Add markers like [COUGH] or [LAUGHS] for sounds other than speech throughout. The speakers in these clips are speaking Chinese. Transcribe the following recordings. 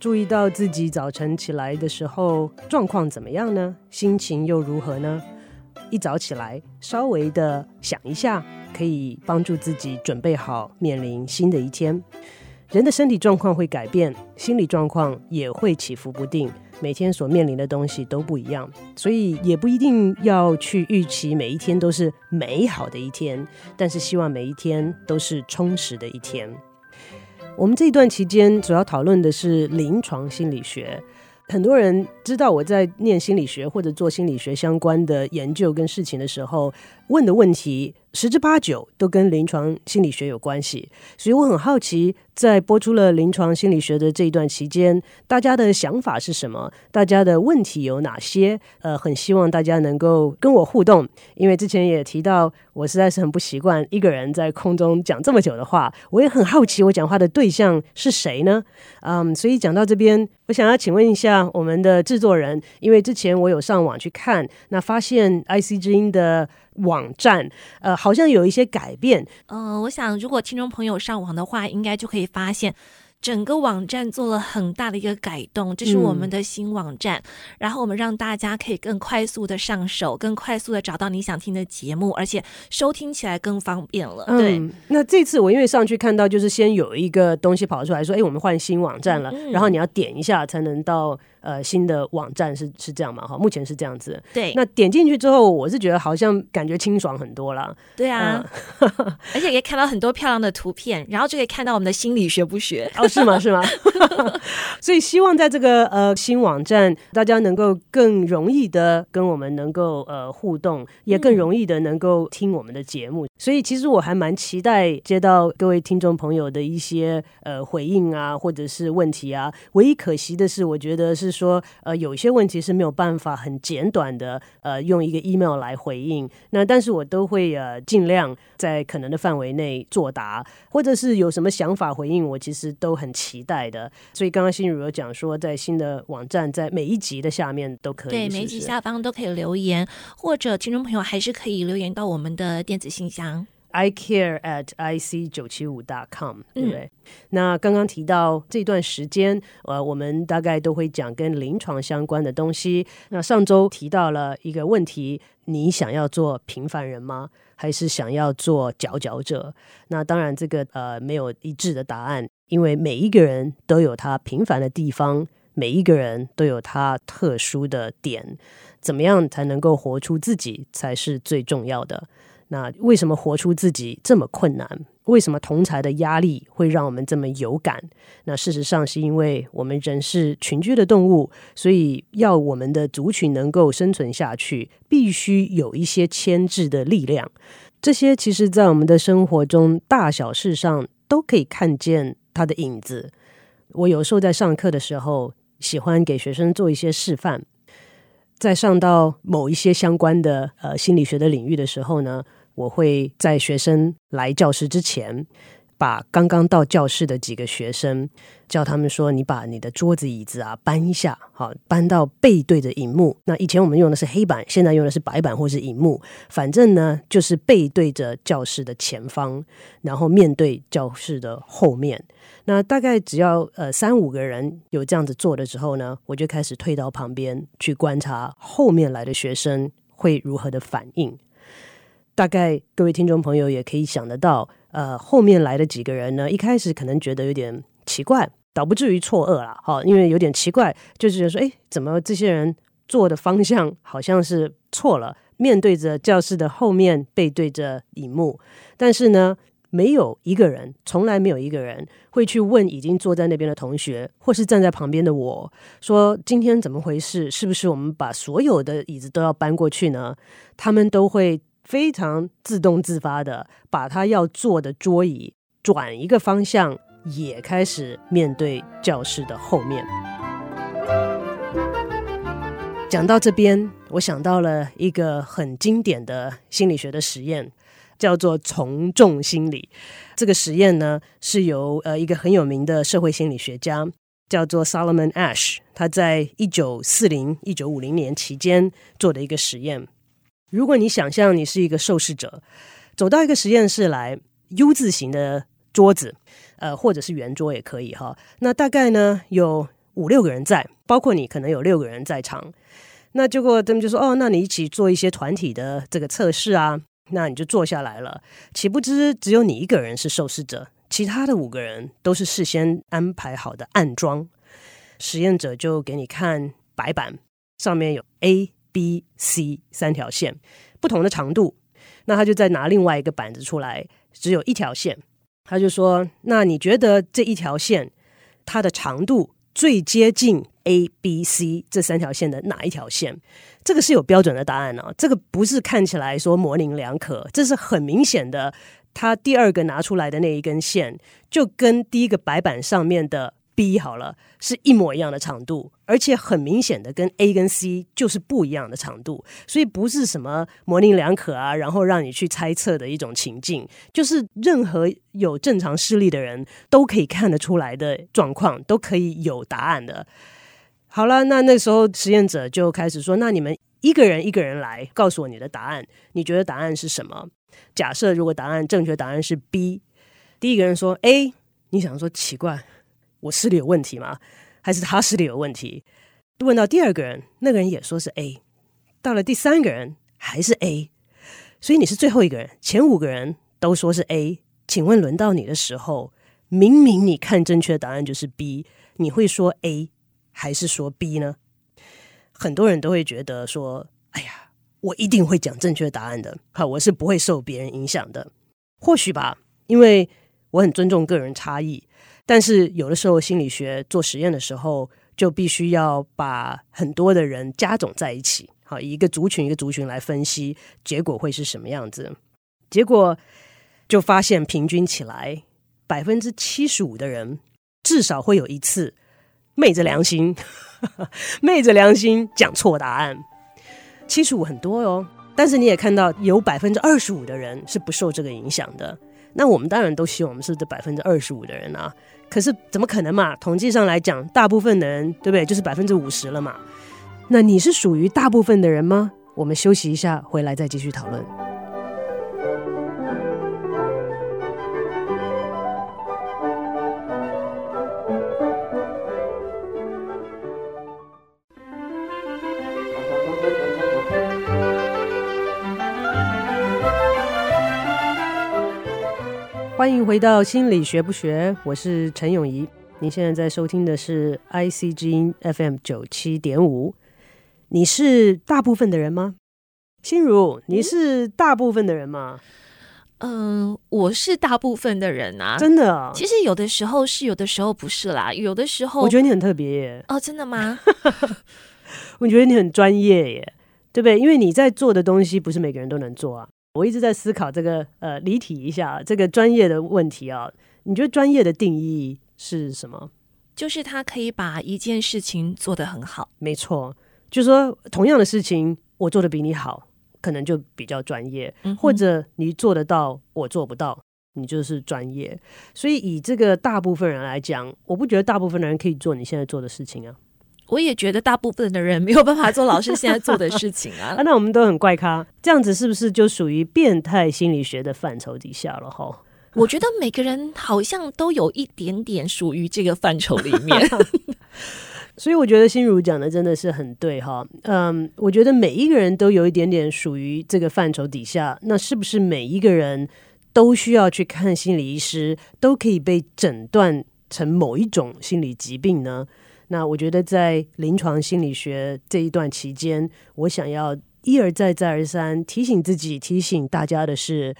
注意到自己早晨起来的时候状况怎么样呢？心情又如何呢？一早起来，稍微的想一下，可以帮助自己准备好面临新的一天。人的身体状况会改变，心理状况也会起伏不定，每天所面临的东西都不一样，所以也不一定要去预期每一天都是美好的一天，但是希望每一天都是充实的一天。我们这一段期间主要讨论的是临床心理学。很多人知道我在念心理学或者做心理学相关的研究跟事情的时候，问的问题十之八九都跟临床心理学有关系，所以我很好奇，在播出了临床心理学的这一段期间，大家的想法是什么？大家的问题有哪些？呃，很希望大家能够跟我互动，因为之前也提到，我实在是很不习惯一个人在空中讲这么久的话，我也很好奇，我讲话的对象是谁呢？嗯，所以讲到这边，我想要请问一下我们的制作人，因为之前我有上网去看，那发现 IC 之音的网站，呃，好像有一些改变。嗯、呃，我想如果听众朋友上网的话，应该就可以发现。整个网站做了很大的一个改动，这是我们的新网站。嗯、然后我们让大家可以更快速的上手，更快速的找到你想听的节目，而且收听起来更方便了。嗯、对，那这次我因为上去看到，就是先有一个东西跑出来说：“哎，我们换新网站了。嗯”然后你要点一下才能到。呃，新的网站是是这样嘛？哈，目前是这样子。对，那点进去之后，我是觉得好像感觉清爽很多了。对啊，呃、[LAUGHS] 而且可以看到很多漂亮的图片，然后就可以看到我们的心理学不学 [LAUGHS] 哦，是吗？是吗？[LAUGHS] 所以希望在这个呃新网站，大家能够更容易的跟我们能够呃互动，也更容易的能够听我们的节目。嗯、所以其实我还蛮期待接到各位听众朋友的一些呃回应啊，或者是问题啊。唯一可惜的是，我觉得是。说呃，有一些问题是没有办法很简短的呃用一个 email 来回应，那但是我都会呃尽量在可能的范围内作答，或者是有什么想法回应，我其实都很期待的。所以刚刚心如有讲说，在新的网站，在每一集的下面都可以，对，每一集下方都可以留言，或者听众朋友还是可以留言到我们的电子信箱。I care at ic 九七五 dot com，对不对？嗯、那刚刚提到这段时间，呃，我们大概都会讲跟临床相关的东西。那上周提到了一个问题：你想要做平凡人吗？还是想要做佼佼者？那当然，这个呃没有一致的答案，因为每一个人都有他平凡的地方，每一个人都有他特殊的点。怎么样才能够活出自己，才是最重要的。那为什么活出自己这么困难？为什么同才的压力会让我们这么有感？那事实上是因为我们人是群居的动物，所以要我们的族群能够生存下去，必须有一些牵制的力量。这些其实，在我们的生活中大小事上都可以看见它的影子。我有时候在上课的时候，喜欢给学生做一些示范。在上到某一些相关的呃心理学的领域的时候呢，我会在学生来教室之前，把刚刚到教室的几个学生叫他们说：“你把你的桌子椅子啊搬一下，好，搬到背对着荧幕。那以前我们用的是黑板，现在用的是白板或是荧幕，反正呢就是背对着教室的前方，然后面对教室的后面。那大概只要呃三五个人有这样子做的时候呢，我就开始退到旁边去观察后面来的学生会如何的反应。”大概各位听众朋友也可以想得到，呃，后面来的几个人呢，一开始可能觉得有点奇怪，倒不至于错愕啦，哈，因为有点奇怪，就是觉得说，哎，怎么这些人坐的方向好像是错了，面对着教室的后面，背对着荧幕，但是呢，没有一个人，从来没有一个人会去问已经坐在那边的同学，或是站在旁边的我说，今天怎么回事？是不是我们把所有的椅子都要搬过去呢？他们都会。非常自动自发的把他要坐的桌椅转一个方向，也开始面对教室的后面。讲到这边，我想到了一个很经典的心理学的实验，叫做从众心理。这个实验呢，是由呃一个很有名的社会心理学家，叫做 Solomon Ash，他在一九四零一九五零年期间做的一个实验。如果你想象你是一个受试者，走到一个实验室来，U 字形的桌子，呃，或者是圆桌也可以哈。那大概呢有五六个人在，包括你可能有六个人在场。那结果他们就说：“哦，那你一起做一些团体的这个测试啊。”那你就坐下来了。岂不知只有你一个人是受试者，其他的五个人都是事先安排好的暗装。实验者就给你看白板，上面有 A、B、C 三条线，不同的长度。那他就再拿另外一个板子出来，只有一条线。他就说：“那你觉得这一条线它的长度最接近？” A、B、C 这三条线的哪一条线？这个是有标准的答案呢、哦。这个不是看起来说模棱两可，这是很明显的。他第二个拿出来的那一根线，就跟第一个白板上面的。B 好了，是一模一样的长度，而且很明显的跟 A 跟 C 就是不一样的长度，所以不是什么模棱两可啊，然后让你去猜测的一种情境，就是任何有正常视力的人都可以看得出来的状况，都可以有答案的。好了，那那时候实验者就开始说：“那你们一个人一个人来告诉我你的答案，你觉得答案是什么？”假设如果答案正确答案是 B，第一个人说 A，你想说奇怪。我视力有问题吗？还是他视力有问题？问到第二个人，那个人也说是 A。到了第三个人还是 A，所以你是最后一个人。前五个人都说是 A，请问轮到你的时候，明明你看正确的答案就是 B，你会说 A 还是说 B 呢？很多人都会觉得说：“哎呀，我一定会讲正确答案的。好，我是不会受别人影响的。”或许吧，因为我很尊重个人差异。但是有的时候，心理学做实验的时候，就必须要把很多的人加总在一起，好，一个族群一个族群来分析，结果会是什么样子？结果就发现，平均起来，百分之七十五的人至少会有一次昧着良心，[LAUGHS] 昧着良心讲错答案。七十五很多哟，但是你也看到有百分之二十五的人是不受这个影响的。那我们当然都希望我们是这百分之二十五的人啊。可是怎么可能嘛？统计上来讲，大部分的人，对不对？就是百分之五十了嘛。那你是属于大部分的人吗？我们休息一下，回来再继续讨论。欢迎回到心理学不学，我是陈永怡。您现在在收听的是 IC 之音 FM 九七点五。你是大部分的人吗？心如，你是大部分的人吗？嗯、呃，我是大部分的人啊，真的、啊。其实有的时候是，有的时候不是啦。有的时候，我觉得你很特别耶。哦，真的吗？[LAUGHS] 我觉得你很专业耶，对不对？因为你在做的东西，不是每个人都能做啊。我一直在思考这个呃，离题一下这个专业的问题啊。你觉得专业的定义是什么？就是他可以把一件事情做得很好。没错，就是说同样的事情，我做得比你好，可能就比较专业；嗯、或者你做得到，我做不到，你就是专业。所以以这个大部分人来讲，我不觉得大部分的人可以做你现在做的事情啊。我也觉得大部分的人没有办法做老师现在做的事情啊。[LAUGHS] 啊，那我们都很怪咖，这样子是不是就属于变态心理学的范畴底下了？哈，我觉得每个人好像都有一点点属于这个范畴里面。[LAUGHS] 所以我觉得心如讲的真的是很对哈。嗯，我觉得每一个人都有一点点属于这个范畴底下。那是不是每一个人都需要去看心理医师，都可以被诊断成某一种心理疾病呢？那我觉得在临床心理学这一段期间，我想要一而再再而三提醒自己、提醒大家的是，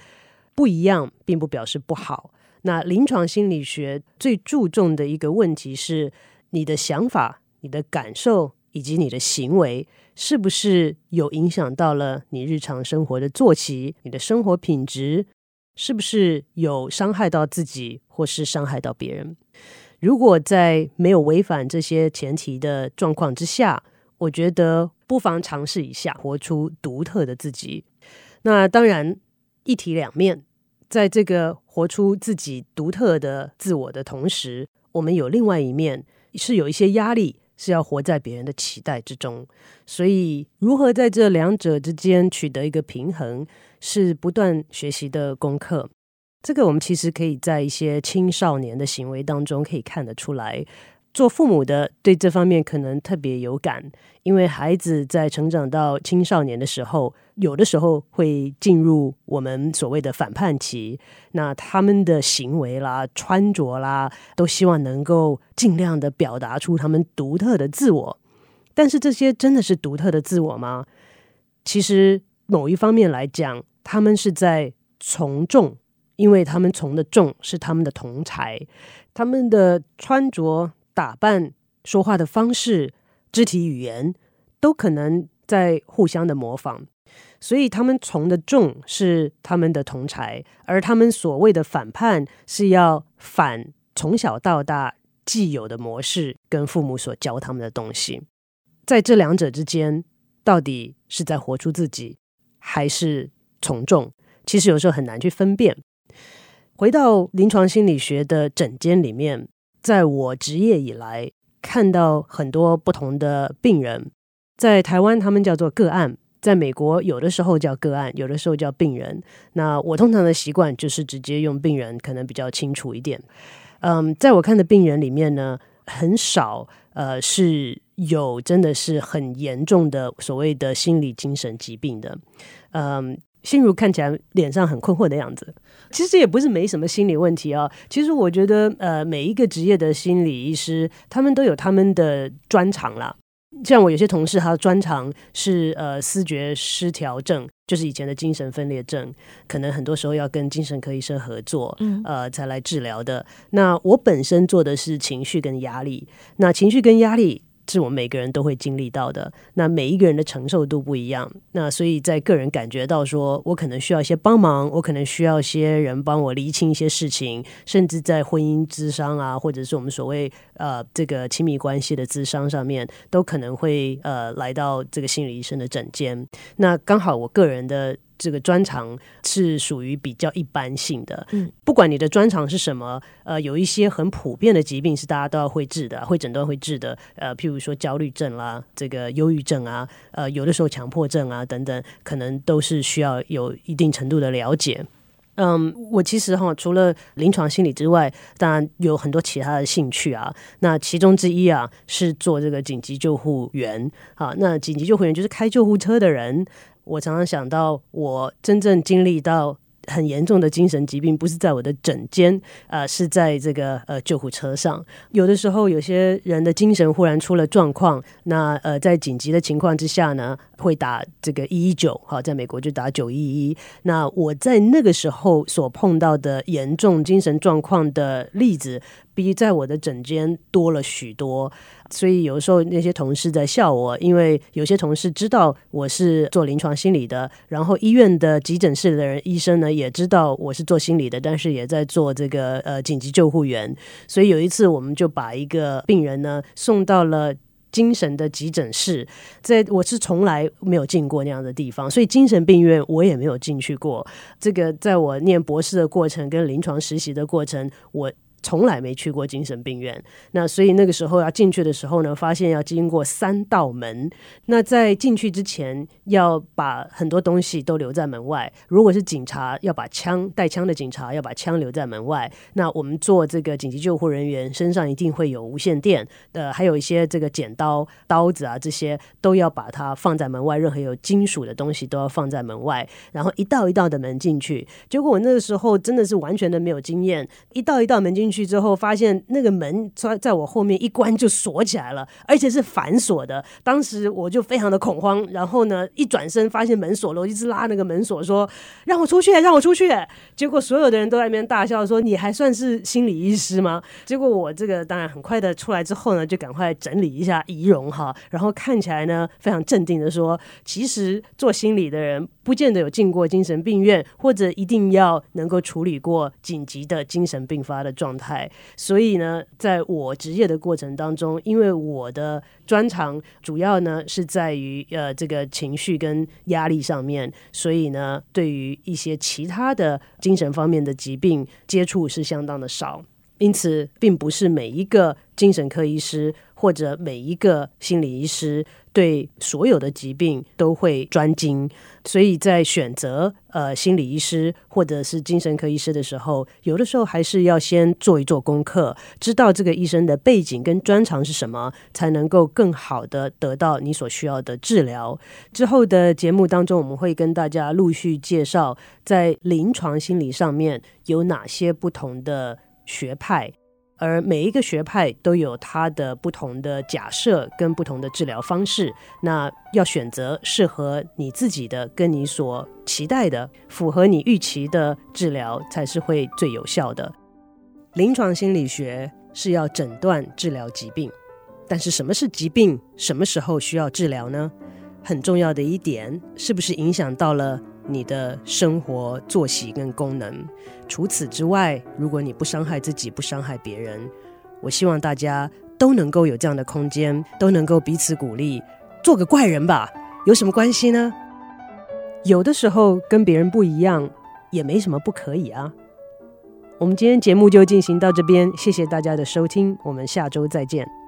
不一样并不表示不好。那临床心理学最注重的一个问题是，你的想法、你的感受以及你的行为，是不是有影响到了你日常生活的作息、你的生活品质，是不是有伤害到自己或是伤害到别人？如果在没有违反这些前提的状况之下，我觉得不妨尝试一下，活出独特的自己。那当然，一体两面，在这个活出自己独特的自我的同时，我们有另外一面是有一些压力，是要活在别人的期待之中。所以，如何在这两者之间取得一个平衡，是不断学习的功课。这个我们其实可以在一些青少年的行为当中可以看得出来。做父母的对这方面可能特别有感，因为孩子在成长到青少年的时候，有的时候会进入我们所谓的反叛期。那他们的行为啦、穿着啦，都希望能够尽量的表达出他们独特的自我。但是这些真的是独特的自我吗？其实某一方面来讲，他们是在从众，因为他们从的众是他们的同才，他们的穿着。打扮、说话的方式、肢体语言，都可能在互相的模仿，所以他们从的众是他们的同才，而他们所谓的反叛是要反从小到大既有的模式跟父母所教他们的东西，在这两者之间，到底是在活出自己，还是从众？其实有时候很难去分辨。回到临床心理学的诊间里面。在我执业以来，看到很多不同的病人，在台湾他们叫做个案，在美国有的时候叫个案，有的时候叫病人。那我通常的习惯就是直接用病人，可能比较清楚一点。嗯，在我看的病人里面呢，很少呃是有真的是很严重的所谓的心理精神疾病的，嗯。心如看起来脸上很困惑的样子，其实也不是没什么心理问题啊。其实我觉得，呃，每一个职业的心理医师，他们都有他们的专长啦。像我有些同事，他的专长是呃思觉失调症，就是以前的精神分裂症，可能很多时候要跟精神科医生合作，嗯呃，才来治疗的。那我本身做的是情绪跟压力，那情绪跟压力。是我们每个人都会经历到的。那每一个人的承受度不一样，那所以在个人感觉到说，我可能需要一些帮忙，我可能需要一些人帮我厘清一些事情，甚至在婚姻咨商啊，或者是我们所谓呃这个亲密关系的智商上面，都可能会呃来到这个心理医生的诊间。那刚好我个人的。这个专长是属于比较一般性的，嗯，不管你的专长是什么，呃，有一些很普遍的疾病是大家都要会治的，会诊断会治的，呃，譬如说焦虑症啦，这个忧郁症啊，呃，有的时候强迫症啊等等，可能都是需要有一定程度的了解。嗯，我其实哈，除了临床心理之外，当然有很多其他的兴趣啊。那其中之一啊，是做这个紧急救护员。啊，那紧急救护员就是开救护车的人。我常常想到，我真正经历到很严重的精神疾病，不是在我的诊间，啊、是在这个呃救护车上。有的时候，有些人的精神忽然出了状况，那呃，在紧急的情况之下呢，会打这个一一九，好，在美国就打九一一。那我在那个时候所碰到的严重精神状况的例子，比在我的诊间多了许多。所以有时候那些同事在笑我，因为有些同事知道我是做临床心理的，然后医院的急诊室的人医生呢也知道我是做心理的，但是也在做这个呃紧急救护员。所以有一次我们就把一个病人呢送到了精神的急诊室，在我是从来没有进过那样的地方，所以精神病院我也没有进去过。这个在我念博士的过程跟临床实习的过程，我。从来没去过精神病院，那所以那个时候要进去的时候呢，发现要经过三道门。那在进去之前，要把很多东西都留在门外。如果是警察，要把枪带枪的警察要把枪留在门外。那我们做这个紧急救护人员，身上一定会有无线电，呃，还有一些这个剪刀、刀子啊，这些都要把它放在门外。任何有金属的东西都要放在门外。然后一道一道的门进去。结果我那个时候真的是完全的没有经验，一道一道门进去。去之后，发现那个门在在我后面一关就锁起来了，而且是反锁的。当时我就非常的恐慌，然后呢，一转身发现门锁了，我一直拉那个门锁，说：“让我出去，让我出去。”结果所有的人都在那边大笑，说：“你还算是心理医师吗？”结果我这个当然很快的出来之后呢，就赶快整理一下仪容哈，然后看起来呢非常镇定的说：“其实做心理的人不见得有进过精神病院，或者一定要能够处理过紧急的精神病发的状态。所以呢，在我职业的过程当中，因为我的专长主要呢是在于呃这个情绪跟压力上面，所以呢，对于一些其他的精神方面的疾病接触是相当的少。因此，并不是每一个精神科医师或者每一个心理医师对所有的疾病都会专精，所以在选择呃心理医师或者是精神科医师的时候，有的时候还是要先做一做功课，知道这个医生的背景跟专长是什么，才能够更好的得到你所需要的治疗。之后的节目当中，我们会跟大家陆续介绍在临床心理上面有哪些不同的学派，而每一个学派都有它的不同的假设跟不同的治疗方式。那要选择适合你自己的、跟你所期待的、符合你预期的治疗，才是会最有效的。临床心理学是要诊断治疗疾病，但是什么是疾病？什么时候需要治疗呢？很重要的一点，是不是影响到了你的生活作息跟功能？除此之外，如果你不伤害自己，不伤害别人，我希望大家都能够有这样的空间，都能够彼此鼓励，做个怪人吧，有什么关系呢？有的时候跟别人不一样，也没什么不可以啊。我们今天节目就进行到这边，谢谢大家的收听，我们下周再见。